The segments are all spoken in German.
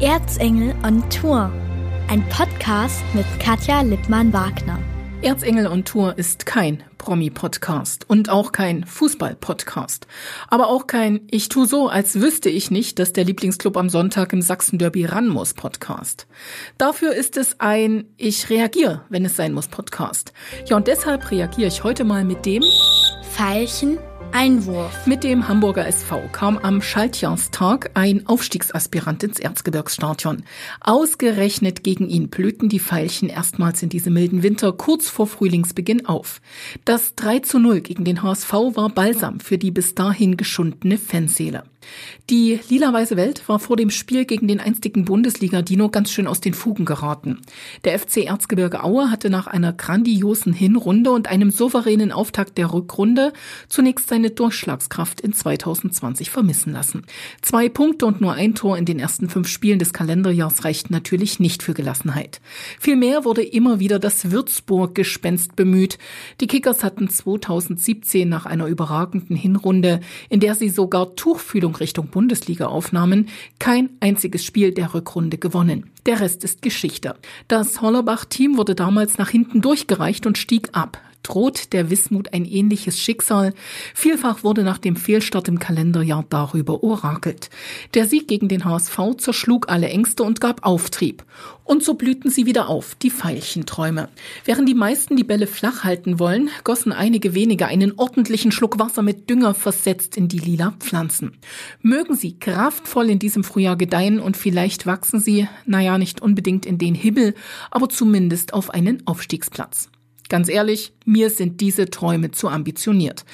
Erzengel on Tour. Ein Podcast mit Katja Lippmann-Wagner. Erzengel on Tour ist kein Promi-Podcast und auch kein Fußball-Podcast. Aber auch kein Ich tu so, als wüsste ich nicht, dass der Lieblingsclub am Sonntag im Sachsen-Derby ran muss Podcast. Dafür ist es ein Ich reagiere, wenn es sein muss Podcast. Ja, und deshalb reagiere ich heute mal mit dem Pfeilchen Einwurf. Mit dem Hamburger SV kam am Schaltjahrstag ein Aufstiegsaspirant ins Erzgebirgsstadion. Ausgerechnet gegen ihn blühten die Veilchen erstmals in diesem milden Winter kurz vor Frühlingsbeginn auf. Das 3 zu 0 gegen den HSV war Balsam für die bis dahin geschundene Fanseele. Die lila-weiße Welt war vor dem Spiel gegen den einstigen Bundesliga-Dino ganz schön aus den Fugen geraten. Der FC Erzgebirge Aue hatte nach einer grandiosen Hinrunde und einem souveränen Auftakt der Rückrunde zunächst seine Durchschlagskraft in 2020 vermissen lassen. Zwei Punkte und nur ein Tor in den ersten fünf Spielen des Kalenderjahrs reichten natürlich nicht für Gelassenheit. Vielmehr wurde immer wieder das Würzburg-Gespenst bemüht. Die Kickers hatten 2017 nach einer überragenden Hinrunde, in der sie sogar Tuchfühlung Richtung Bundesliga aufnahmen, kein einziges Spiel der Rückrunde gewonnen. Der Rest ist Geschichte. Das Hollerbach-Team wurde damals nach hinten durchgereicht und stieg ab droht der Wismut ein ähnliches Schicksal. Vielfach wurde nach dem Fehlstart im Kalenderjahr darüber orakelt. Der Sieg gegen den HSV zerschlug alle Ängste und gab Auftrieb. Und so blühten sie wieder auf, die Veilchenträume. Während die meisten die Bälle flach halten wollen, gossen einige wenige einen ordentlichen Schluck Wasser mit Dünger versetzt in die lila Pflanzen. Mögen sie kraftvoll in diesem Frühjahr gedeihen und vielleicht wachsen sie, naja, nicht unbedingt in den Himmel, aber zumindest auf einen Aufstiegsplatz. Ganz ehrlich, mir sind diese Träume zu ambitioniert.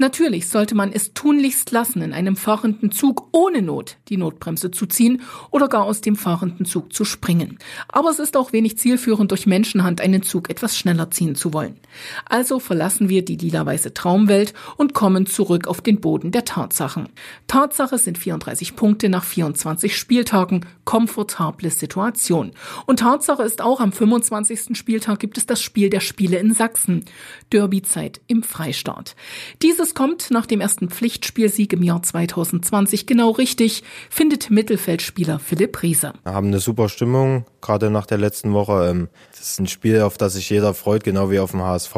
Natürlich sollte man es tunlichst lassen, in einem fahrenden Zug ohne Not die Notbremse zu ziehen oder gar aus dem fahrenden Zug zu springen. Aber es ist auch wenig zielführend, durch Menschenhand einen Zug etwas schneller ziehen zu wollen. Also verlassen wir die lila-weiße Traumwelt und kommen zurück auf den Boden der Tatsachen. Tatsache sind 34 Punkte nach 24 Spieltagen, komfortable Situation. Und Tatsache ist auch, am 25. Spieltag gibt es das Spiel der Spiele in Sachsen. Derbyzeit im Freistaat. Dieses kommt nach dem ersten Pflichtspielsieg im Jahr 2020 genau richtig, findet Mittelfeldspieler Philipp Riese. Wir haben eine super Stimmung, gerade nach der letzten Woche. Ähm, das ist ein Spiel, auf das sich jeder freut, genau wie auf dem HSV.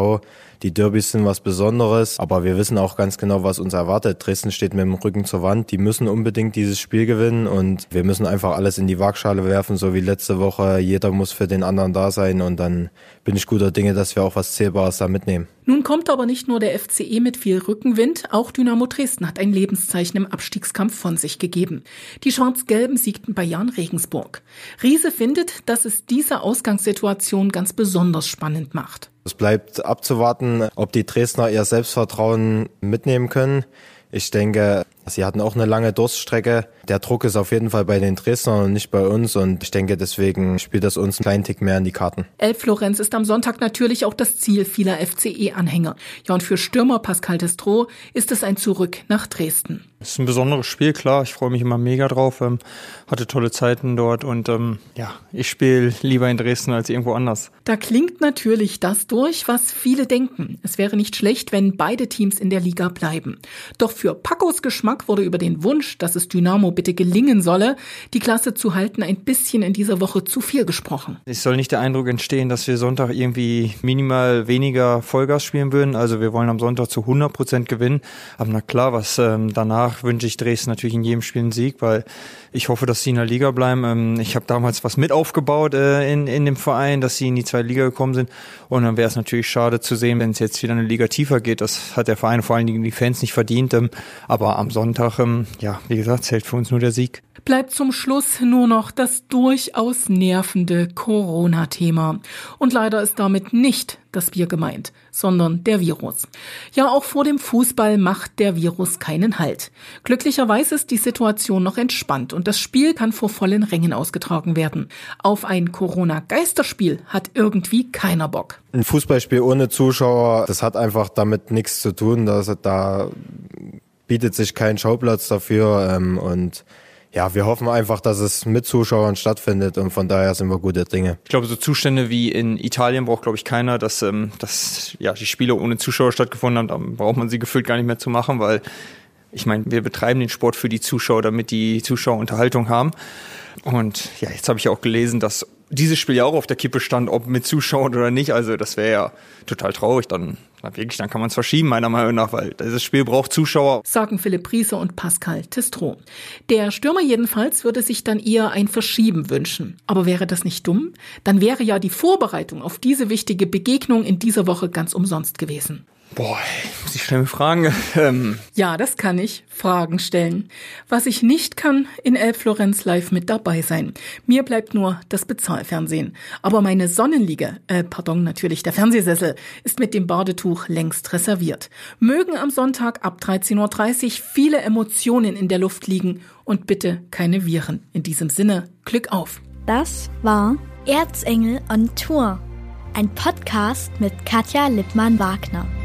Die Derbys sind was Besonderes, aber wir wissen auch ganz genau, was uns erwartet. Dresden steht mit dem Rücken zur Wand. Die müssen unbedingt dieses Spiel gewinnen und wir müssen einfach alles in die Waagschale werfen, so wie letzte Woche. Jeder muss für den anderen da sein und dann bin ich guter Dinge, dass wir auch was Zählbares da mitnehmen. Nun kommt aber nicht nur der FCE mit viel Rückenwind, auch Dynamo Dresden hat ein Lebenszeichen im Abstiegskampf von sich gegeben. Die Schwarz-Gelben siegten bei Jan Regensburg. Riese findet, dass es diese Ausgangssituation ganz besonders spannend macht. Es bleibt abzuwarten, ob die Dresdner ihr Selbstvertrauen mitnehmen können. Ich denke, sie hatten auch eine lange Durststrecke. Der Druck ist auf jeden Fall bei den Dresdnern und nicht bei uns und ich denke, deswegen spielt das uns einen kleinen Tick mehr in die Karten. Elf Florenz ist am Sonntag natürlich auch das Ziel vieler FCE-Anhänger. Ja, und für Stürmer Pascal Destro ist es ein Zurück nach Dresden. Es ist ein besonderes Spiel, klar. Ich freue mich immer mega drauf. Ähm, hatte tolle Zeiten dort und ähm, ja, ich spiele lieber in Dresden als irgendwo anders. Da klingt natürlich das durch, was viele denken. Es wäre nicht schlecht, wenn beide Teams in der Liga bleiben. Doch für Pacos Geschmack wurde über den Wunsch, dass es Dynamo bitte gelingen solle, die Klasse zu halten, ein bisschen in dieser Woche zu viel gesprochen. Es soll nicht der Eindruck entstehen, dass wir Sonntag irgendwie minimal weniger Vollgas spielen würden. Also wir wollen am Sonntag zu 100 Prozent gewinnen. Aber na klar, was ähm, danach danach wünsche ich Dresden natürlich in jedem Spiel einen Sieg, weil ich hoffe, dass sie in der Liga bleiben. Ähm, ich habe damals was mit aufgebaut äh, in, in dem Verein, dass sie in die zweite Liga gekommen sind. Und dann wäre es natürlich schade zu sehen, wenn es jetzt wieder eine Liga tiefer geht. Das hat der Verein vor allen Dingen die Fans nicht verdient. Ähm, aber am Sonntag, ähm, ja, wie gesagt, zählt für uns nur der Sieg. Bleibt zum Schluss nur noch das durchaus nervende Corona-Thema. Und leider ist damit nicht das Bier gemeint, sondern der Virus. Ja, auch vor dem Fußball macht der Virus keinen Halt. Glücklicherweise ist die Situation noch entspannt und das Spiel kann vor vollen Rängen ausgetragen werden. Auf ein Corona-Geisterspiel hat irgendwie keiner Bock. Ein Fußballspiel ohne Zuschauer, das hat einfach damit nichts zu tun. Dass, da bietet sich kein Schauplatz dafür ähm, und ja, wir hoffen einfach, dass es mit Zuschauern stattfindet und von daher sind wir gute Dinge. Ich glaube, so Zustände wie in Italien braucht, glaube ich, keiner, dass, ähm, dass ja, die Spiele ohne Zuschauer stattgefunden haben. Da braucht man sie gefühlt gar nicht mehr zu machen, weil Ich meine, wir betreiben den Sport für die Zuschauer, damit die Zuschauer Unterhaltung haben. Und ja, jetzt habe ich auch gelesen, dass dieses Spiel ja auch auf der Kippe stand, ob mit Zuschauern oder nicht. Also das wäre ja total traurig. Dann na wirklich, dann kann man es verschieben, meiner Meinung nach, weil dieses Spiel braucht Zuschauer. Sagen Philipp Priese und Pascal Testro. Der Stürmer jedenfalls würde sich dann eher ein Verschieben wünschen. Aber wäre das nicht dumm? Dann wäre ja die Vorbereitung auf diese wichtige Begegnung in dieser Woche ganz umsonst gewesen. Boah, muss ich schnell fragen. Ähm. Ja, das kann ich. Fragen stellen. Was ich nicht kann, in Elf Florenz live mit dabei sein. Mir bleibt nur das Bezahlfernsehen. Aber meine Sonnenliege, äh, pardon, natürlich der Fernsehsessel, ist mit dem Badetuch längst reserviert. Mögen am Sonntag ab 13.30 Uhr viele Emotionen in der Luft liegen und bitte keine Viren. In diesem Sinne, Glück auf. Das war Erzengel on Tour. Ein Podcast mit Katja Lippmann-Wagner.